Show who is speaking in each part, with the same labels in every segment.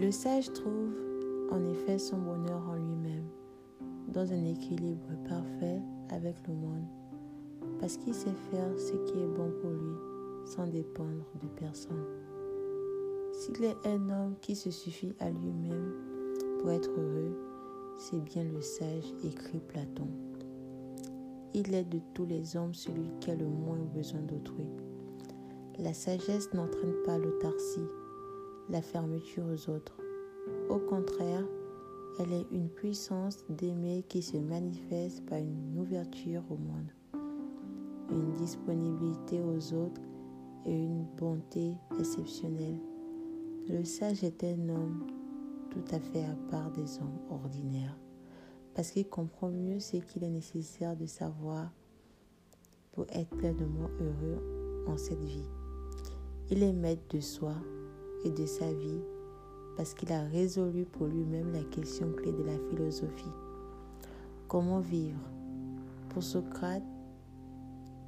Speaker 1: Le sage trouve en effet son bonheur en lui-même, dans un équilibre parfait avec le monde, parce qu'il sait faire ce qui est bon pour lui sans dépendre de personne. S'il est un homme qui se suffit à lui-même pour être heureux, c'est bien le sage, écrit Platon. Il est de tous les hommes celui qui a le moins besoin d'autrui. La sagesse n'entraîne pas l'autarcie, la fermeture aux autres. Au contraire, elle est une puissance d'aimer qui se manifeste par une ouverture au monde, une disponibilité aux autres et une bonté exceptionnelle. Le sage est un homme tout à fait à part des hommes ordinaires, parce qu'il comprend mieux ce qu'il est nécessaire de savoir pour être pleinement heureux en cette vie. Il est maître de soi et de sa vie parce qu'il a résolu pour lui-même la question clé de la philosophie. Comment vivre? Pour Socrate,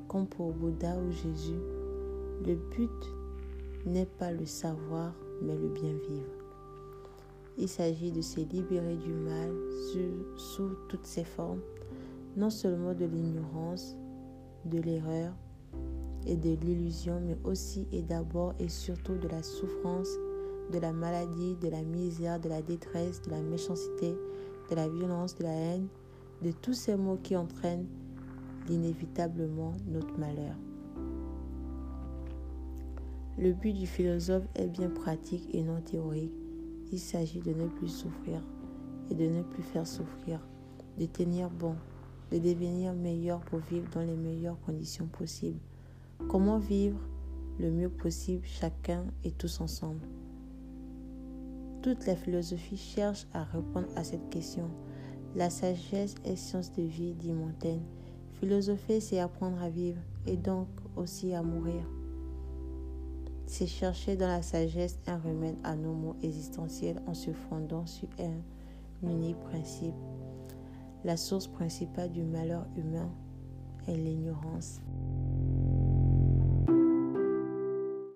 Speaker 1: comme pour Bouddha ou Jésus, le but n'est pas le savoir, mais le bien vivre. Il s'agit de se libérer du mal sous, sous toutes ses formes, non seulement de l'ignorance, de l'erreur et de l'illusion, mais aussi et d'abord et surtout de la souffrance de la maladie, de la misère, de la détresse, de la méchanceté, de la violence, de la haine, de tous ces mots qui entraînent inévitablement notre malheur. Le but du philosophe est bien pratique et non théorique. Il s'agit de ne plus souffrir et de ne plus faire souffrir, de tenir bon, de devenir meilleur pour vivre dans les meilleures conditions possibles. Comment vivre le mieux possible chacun et tous ensemble? Toute la philosophie cherche à répondre à cette question. La sagesse est science de vie, dit Montaigne. Philosopher, c'est apprendre à vivre et donc aussi à mourir. C'est chercher dans la sagesse un remède à nos maux existentiels en se fondant sur un unique principe. La source principale du malheur humain est l'ignorance.